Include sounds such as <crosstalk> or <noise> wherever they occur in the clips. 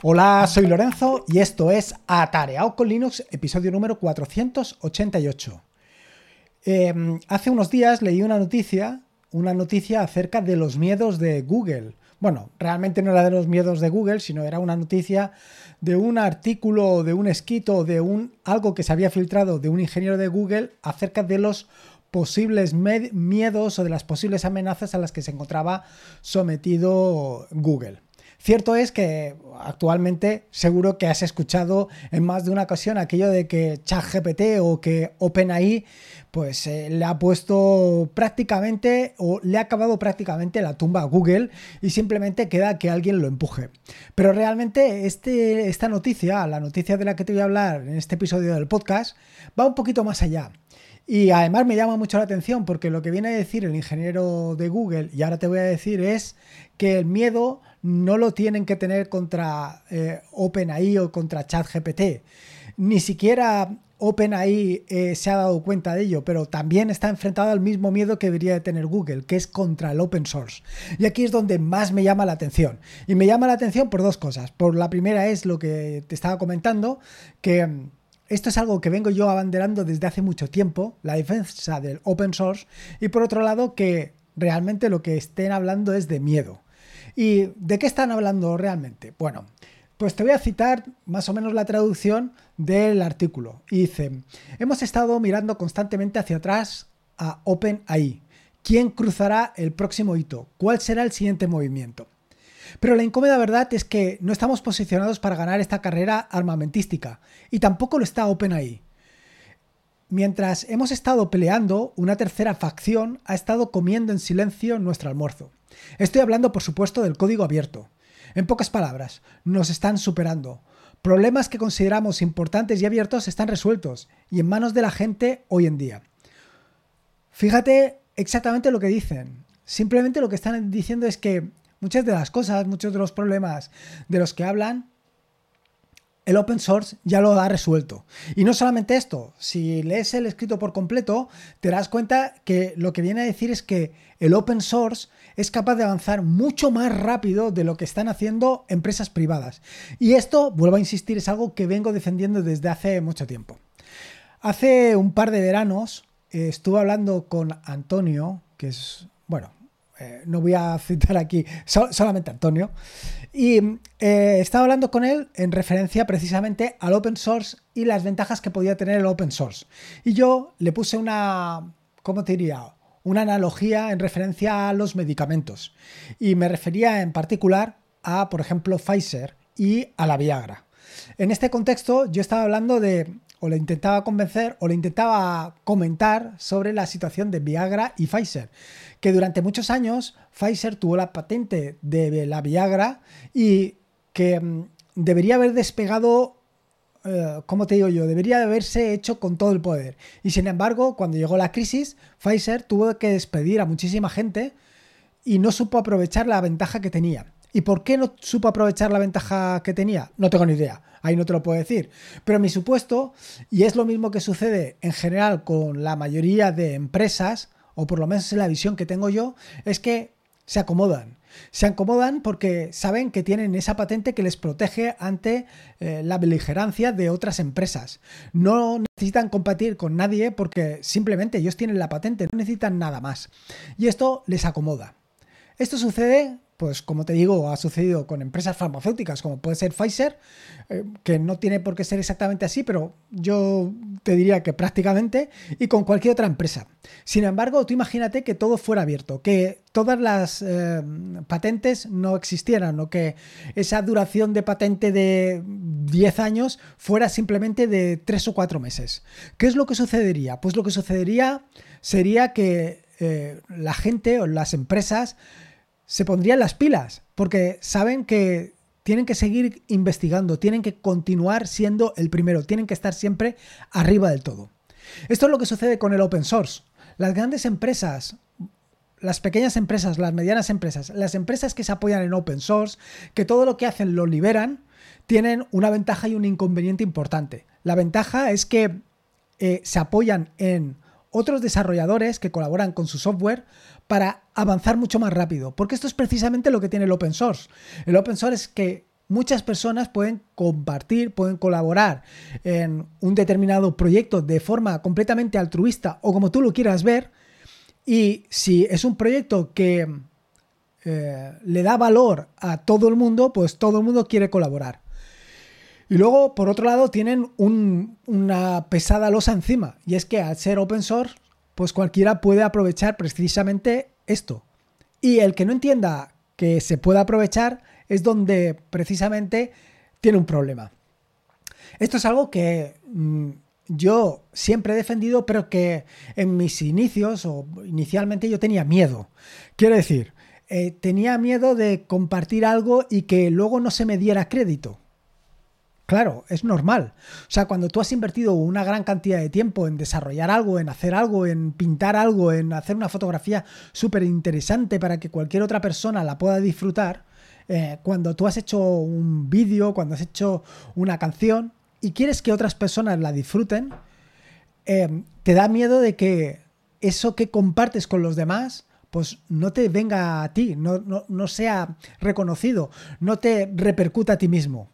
Hola, soy Lorenzo y esto es Atareado con Linux, episodio número 488. Em, hace unos días leí una noticia, una noticia acerca de los miedos de Google. Bueno, realmente no era de los miedos de Google, sino era una noticia de un artículo, de un escrito, de un algo que se había filtrado de un ingeniero de Google acerca de los posibles miedos o de las posibles amenazas a las que se encontraba sometido Google. Cierto es que actualmente seguro que has escuchado en más de una ocasión aquello de que ChatGPT o que OpenAI pues eh, le ha puesto prácticamente o le ha acabado prácticamente la tumba a Google y simplemente queda que alguien lo empuje. Pero realmente este, esta noticia, la noticia de la que te voy a hablar en este episodio del podcast, va un poquito más allá. Y además me llama mucho la atención porque lo que viene a decir el ingeniero de Google, y ahora te voy a decir, es que el miedo no lo tienen que tener contra eh, OpenAI o contra ChatGPT. Ni siquiera OpenAI eh, se ha dado cuenta de ello, pero también está enfrentado al mismo miedo que debería de tener Google, que es contra el open source. Y aquí es donde más me llama la atención. Y me llama la atención por dos cosas. Por la primera es lo que te estaba comentando, que mm, esto es algo que vengo yo abanderando desde hace mucho tiempo, la defensa del open source, y por otro lado que realmente lo que estén hablando es de miedo. ¿Y de qué están hablando realmente? Bueno, pues te voy a citar más o menos la traducción del artículo. Dice, hemos estado mirando constantemente hacia atrás a OpenAI. ¿Quién cruzará el próximo hito? ¿Cuál será el siguiente movimiento? Pero la incómoda verdad es que no estamos posicionados para ganar esta carrera armamentística y tampoco lo está OpenAI. Mientras hemos estado peleando, una tercera facción ha estado comiendo en silencio nuestro almuerzo. Estoy hablando, por supuesto, del código abierto. En pocas palabras, nos están superando. Problemas que consideramos importantes y abiertos están resueltos y en manos de la gente hoy en día. Fíjate exactamente lo que dicen. Simplemente lo que están diciendo es que muchas de las cosas, muchos de los problemas de los que hablan, el open source ya lo ha resuelto. Y no solamente esto, si lees el escrito por completo, te das cuenta que lo que viene a decir es que el open source es capaz de avanzar mucho más rápido de lo que están haciendo empresas privadas. Y esto, vuelvo a insistir, es algo que vengo defendiendo desde hace mucho tiempo. Hace un par de veranos eh, estuve hablando con Antonio, que es, bueno, eh, no voy a citar aquí solamente Antonio, y eh, estaba hablando con él en referencia precisamente al open source y las ventajas que podía tener el open source. Y yo le puse una, ¿cómo te diría? Una analogía en referencia a los medicamentos. Y me refería en particular a, por ejemplo, Pfizer y a la Viagra. En este contexto yo estaba hablando de o le intentaba convencer o le intentaba comentar sobre la situación de Viagra y Pfizer, que durante muchos años Pfizer tuvo la patente de la Viagra y que mm, debería haber despegado eh, ¿cómo te digo yo? Debería haberse hecho con todo el poder. Y sin embargo, cuando llegó la crisis, Pfizer tuvo que despedir a muchísima gente y no supo aprovechar la ventaja que tenía. ¿Y por qué no supo aprovechar la ventaja que tenía? No tengo ni idea, ahí no te lo puedo decir. Pero mi supuesto, y es lo mismo que sucede en general con la mayoría de empresas, o por lo menos en la visión que tengo yo, es que se acomodan. Se acomodan porque saben que tienen esa patente que les protege ante eh, la beligerancia de otras empresas. No necesitan competir con nadie porque simplemente ellos tienen la patente, no necesitan nada más. Y esto les acomoda. Esto sucede pues como te digo, ha sucedido con empresas farmacéuticas como puede ser Pfizer, eh, que no tiene por qué ser exactamente así, pero yo te diría que prácticamente, y con cualquier otra empresa. Sin embargo, tú imagínate que todo fuera abierto, que todas las eh, patentes no existieran o que esa duración de patente de 10 años fuera simplemente de 3 o 4 meses. ¿Qué es lo que sucedería? Pues lo que sucedería sería que eh, la gente o las empresas se pondrían las pilas, porque saben que tienen que seguir investigando, tienen que continuar siendo el primero, tienen que estar siempre arriba del todo. Esto es lo que sucede con el open source. Las grandes empresas, las pequeñas empresas, las medianas empresas, las empresas que se apoyan en open source, que todo lo que hacen lo liberan, tienen una ventaja y un inconveniente importante. La ventaja es que eh, se apoyan en otros desarrolladores que colaboran con su software para avanzar mucho más rápido. Porque esto es precisamente lo que tiene el open source. El open source es que muchas personas pueden compartir, pueden colaborar en un determinado proyecto de forma completamente altruista o como tú lo quieras ver. Y si es un proyecto que eh, le da valor a todo el mundo, pues todo el mundo quiere colaborar. Y luego, por otro lado, tienen una pesada losa encima. Y es que al ser open source, pues cualquiera puede aprovechar precisamente esto. Y el que no entienda que se puede aprovechar es donde precisamente tiene un problema. Esto es algo que mm, yo siempre he defendido, pero que en mis inicios o inicialmente yo tenía miedo. Quiero decir, eh, tenía miedo de compartir algo y que luego no se me diera crédito. Claro, es normal. O sea, cuando tú has invertido una gran cantidad de tiempo en desarrollar algo, en hacer algo, en pintar algo, en hacer una fotografía súper interesante para que cualquier otra persona la pueda disfrutar, eh, cuando tú has hecho un vídeo, cuando has hecho una canción y quieres que otras personas la disfruten, eh, te da miedo de que eso que compartes con los demás pues no te venga a ti, no, no sea reconocido, no te repercuta a ti mismo.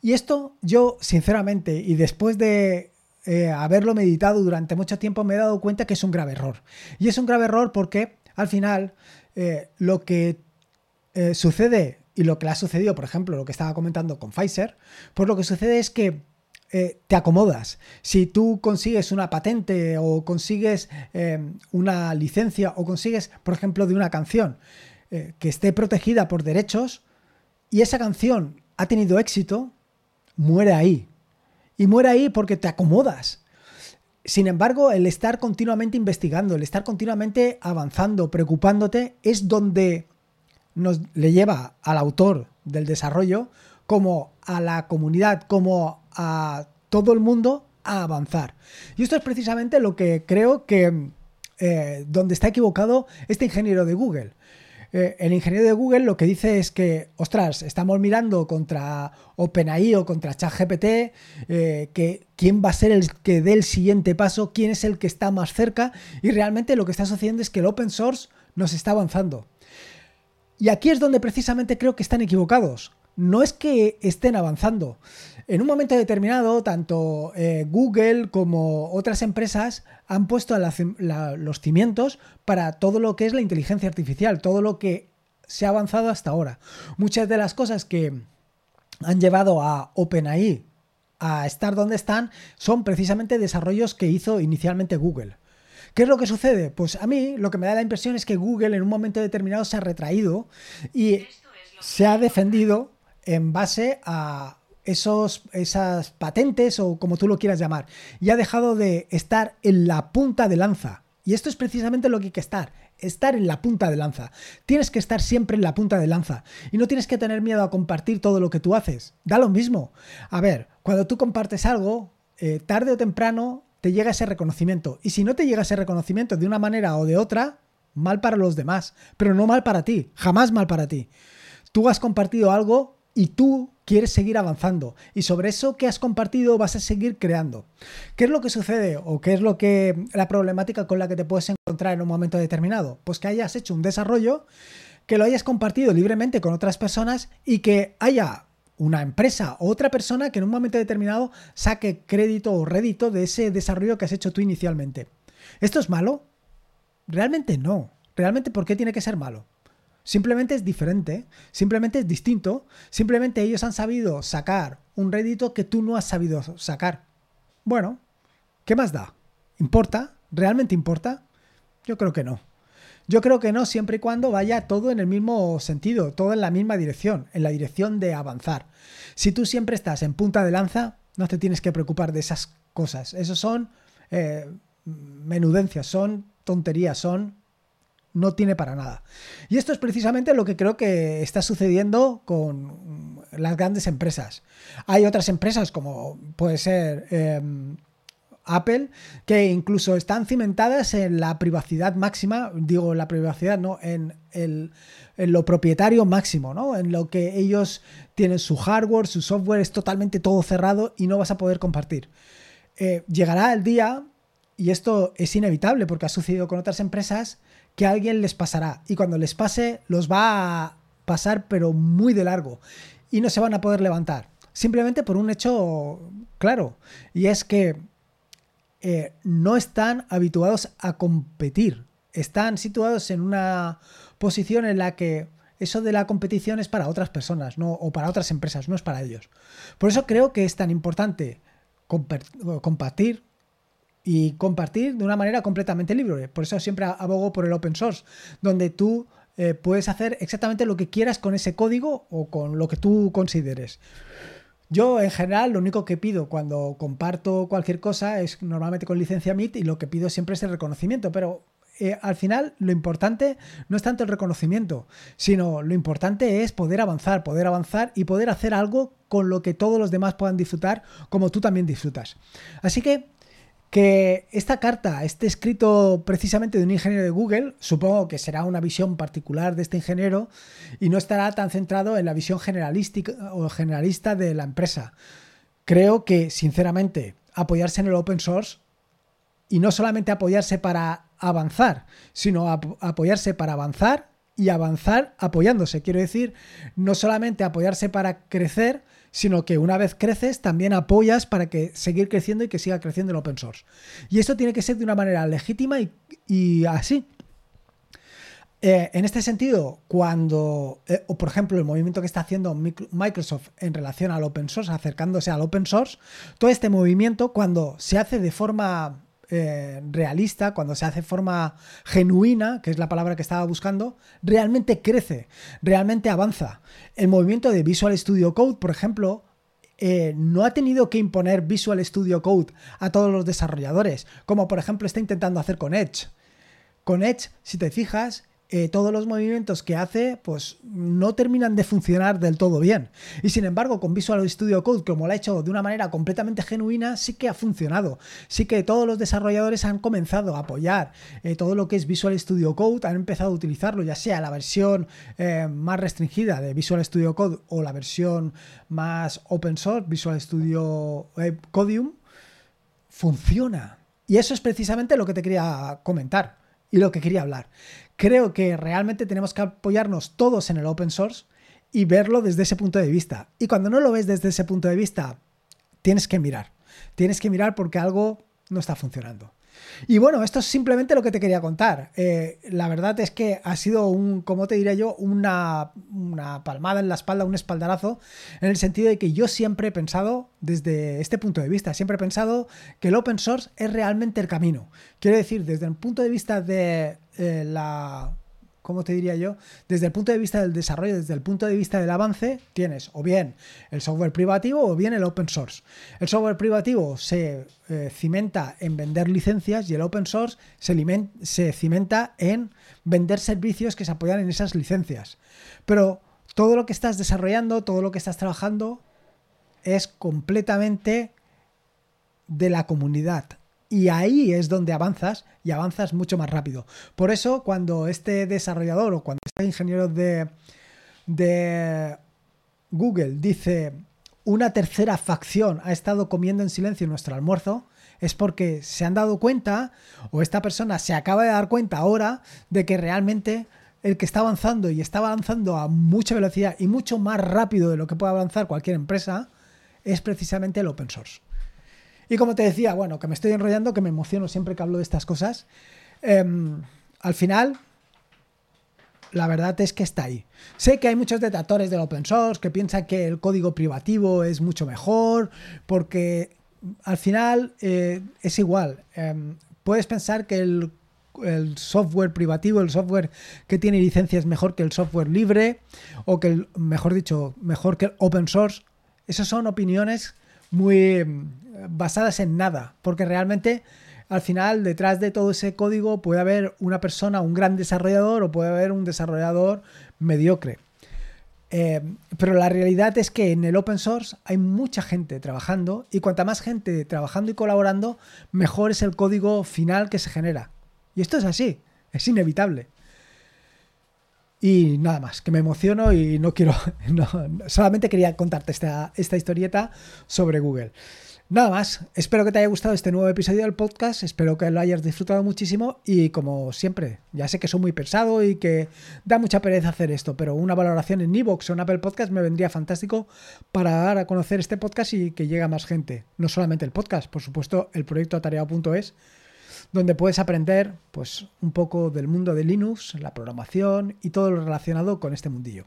Y esto yo, sinceramente, y después de eh, haberlo meditado durante mucho tiempo, me he dado cuenta que es un grave error. Y es un grave error porque al final eh, lo que eh, sucede y lo que le ha sucedido, por ejemplo, lo que estaba comentando con Pfizer, pues lo que sucede es que te acomodas. Si tú consigues una patente o consigues una licencia o consigues, por ejemplo, de una canción que esté protegida por derechos y esa canción ha tenido éxito, muere ahí. Y muere ahí porque te acomodas. Sin embargo, el estar continuamente investigando, el estar continuamente avanzando, preocupándote, es donde nos le lleva al autor del desarrollo, como a la comunidad, como a todo el mundo a avanzar. Y esto es precisamente lo que creo que eh, donde está equivocado este ingeniero de Google. Eh, el ingeniero de Google lo que dice es que, ostras, estamos mirando contra OpenAI o contra ChatGPT, eh, que quién va a ser el que dé el siguiente paso, quién es el que está más cerca, y realmente lo que está sucediendo es que el open source nos está avanzando. Y aquí es donde precisamente creo que están equivocados. No es que estén avanzando, en un momento determinado, tanto eh, Google como otras empresas han puesto los cimientos para todo lo que es la inteligencia artificial, todo lo que se ha avanzado hasta ahora. Muchas de las cosas que han llevado a OpenAI a estar donde están son precisamente desarrollos que hizo inicialmente Google. ¿Qué es lo que sucede? Pues a mí lo que me da la impresión es que Google en un momento determinado se ha retraído y se ha defendido en base a esos, esas patentes o como tú lo quieras llamar, y ha dejado de estar en la punta de lanza. Y esto es precisamente lo que hay que estar, estar en la punta de lanza. Tienes que estar siempre en la punta de lanza y no tienes que tener miedo a compartir todo lo que tú haces. Da lo mismo. A ver, cuando tú compartes algo, eh, tarde o temprano te llega ese reconocimiento. Y si no te llega ese reconocimiento de una manera o de otra, mal para los demás, pero no mal para ti, jamás mal para ti. Tú has compartido algo y tú quieres seguir avanzando y sobre eso que has compartido vas a seguir creando. ¿Qué es lo que sucede o qué es lo que la problemática con la que te puedes encontrar en un momento determinado? Pues que hayas hecho un desarrollo, que lo hayas compartido libremente con otras personas y que haya una empresa o otra persona que en un momento determinado saque crédito o rédito de ese desarrollo que has hecho tú inicialmente. ¿Esto es malo? Realmente no. Realmente, ¿por qué tiene que ser malo? Simplemente es diferente, simplemente es distinto, simplemente ellos han sabido sacar un rédito que tú no has sabido sacar. Bueno, ¿qué más da? ¿Importa? ¿Realmente importa? Yo creo que no. Yo creo que no siempre y cuando vaya todo en el mismo sentido, todo en la misma dirección, en la dirección de avanzar. Si tú siempre estás en punta de lanza, no te tienes que preocupar de esas cosas. Esos son eh, menudencias, son tonterías, son no tiene para nada. Y esto es precisamente lo que creo que está sucediendo con las grandes empresas. Hay otras empresas como puede ser em, Apple que incluso están cimentadas en la privacidad máxima, digo la privacidad, no, en, en lo propietario máximo, ¿no? En lo que ellos tienen su hardware, su software, es totalmente todo cerrado y no vas a poder compartir. Eh, llegará el día, y esto es inevitable porque ha sucedido con otras empresas, que a alguien les pasará. Y cuando les pase, los va a pasar, pero muy de largo. y no se van a poder levantar. Simplemente por un hecho claro, y es que eh, no están habituados a competir. Están situados en una posición en la que eso de la competición es para otras personas no, o para otras empresas, no es para ellos. Por eso creo que es tan importante compartir y compartir de una manera completamente libre. Por eso siempre abogo por el open source, donde tú eh, puedes hacer exactamente lo que quieras con ese código o con lo que tú consideres. Yo en general lo único que pido cuando comparto cualquier cosa es normalmente con licencia MIT y lo que pido siempre es el reconocimiento, pero eh, al final lo importante no es tanto el reconocimiento, sino lo importante es poder avanzar, poder avanzar y poder hacer algo con lo que todos los demás puedan disfrutar como tú también disfrutas. Así que que esta carta esté escrito precisamente de un ingeniero de Google, supongo que será una visión particular de este ingeniero y no estará tan centrado en la visión generalística o generalista de la empresa. Creo que, sinceramente, apoyarse en el open source y no solamente apoyarse para avanzar, sino apoyarse para avanzar y avanzar apoyándose. Quiero decir, no solamente apoyarse para crecer, sino que una vez creces también apoyas para que seguir creciendo y que siga creciendo el open source. Y esto tiene que ser de una manera legítima y, así. Eh, en este sentido, cuando, eh, o por ejemplo, el movimiento que está haciendo Microsoft en relación al open source, acercándose al open source, todo este movimiento, cuando se hace de forma eh, realista, cuando se hace forma genuina, que es la palabra que estaba buscando, realmente crece, realmente avanza. El movimiento de Visual Studio Code, por ejemplo, eh, no ha tenido que imponer Visual Studio Code a todos los desarrolladores, como por ejemplo está intentando hacer con Edge. Con Edge, si te fijas, eh, todos los movimientos que hace pues no terminan de funcionar del todo bien. Y sin embargo, con Visual Studio Code, como lo ha hecho de una manera completamente genuina, sí que ha funcionado. Sí que todos los desarrolladores han comenzado a apoyar eh, todo lo que es Visual Studio Code, han empezado a utilizarlo, ya sea la versión eh, más restringida de Visual Studio Code o la versión más open source, Visual Studio Codium, funciona. Y eso es precisamente lo que te quería comentar y lo que quería hablar creo que realmente tenemos que apoyarnos todos en el open source y verlo desde ese punto de vista. Y cuando no lo ves desde ese punto de vista, tienes que mirar. Tienes que mirar porque algo no está funcionando. Y bueno, esto es simplemente lo que te quería contar. Eh, la verdad es que ha sido un, como te diría yo, una, una, palmada en la espalda, un espaldarazo, en el sentido de que yo siempre he pensado, desde este punto de vista, siempre he pensado que el open source es realmente el camino. Quiero decir, desde el punto de vista de eh, la ¿cómo te diría yo? Desde el punto de vista del desarrollo, desde el punto de vista del avance, tienes o bien el software privativo o bien el open source. El software privativo se eh, cimenta en vender licencias y el open source se, se cimenta en vender servicios que se apoyan en esas licencias. Pero todo lo que estás desarrollando, todo lo que estás trabajando es completamente de la comunidad, y ahí es donde avanzas y avanzas mucho más rápido. Por eso, cuando este desarrollador o cuando este ingeniero de, de Google dice una tercera facción ha estado comiendo en silencio nuestro almuerzo, es porque se han dado cuenta o esta persona se acaba de dar cuenta ahora de que realmente el que está avanzando y está avanzando a mucha velocidad y mucho más rápido de lo que puede avanzar cualquier empresa es precisamente el open source. Y como te decía, bueno, que me estoy enrollando, que me emociono siempre que hablo de estas cosas. Em, al final, la verdad es que está ahí. Sé que hay muchos detractores del open source que piensan que el código privativo es mucho mejor, porque al final eh, es igual. Em, puedes pensar que el, el, software privativo, el software que tiene licencia es mejor que el software libre, o que, el, mejor dicho, mejor que el open source. Esas son opiniones muy basadas en nada, porque realmente al final detrás de todo ese código puede haber una persona, un gran desarrollador o puede haber un desarrollador mediocre. Eh, pero la realidad es que en el open source hay mucha gente trabajando y cuanta más gente trabajando y colaborando, mejor es el código final que se genera. Y esto es así, es inevitable. Y nada más, que me emociono y no quiero, <laughs> solamente quería contarte esta, esta historieta sobre Google. Nada más, espero que te haya gustado este nuevo episodio del podcast, espero que lo hayas disfrutado muchísimo y como siempre, ya sé que soy muy pesado y que da mucha pereza hacer esto, pero una valoración en Evox o en Apple Podcast me vendría fantástico para dar a conocer este podcast y que llegue a más gente. No solamente el podcast, por supuesto el proyecto atareado.es, donde puedes aprender pues, un poco del mundo de Linux, la programación y todo lo relacionado con este mundillo.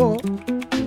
habló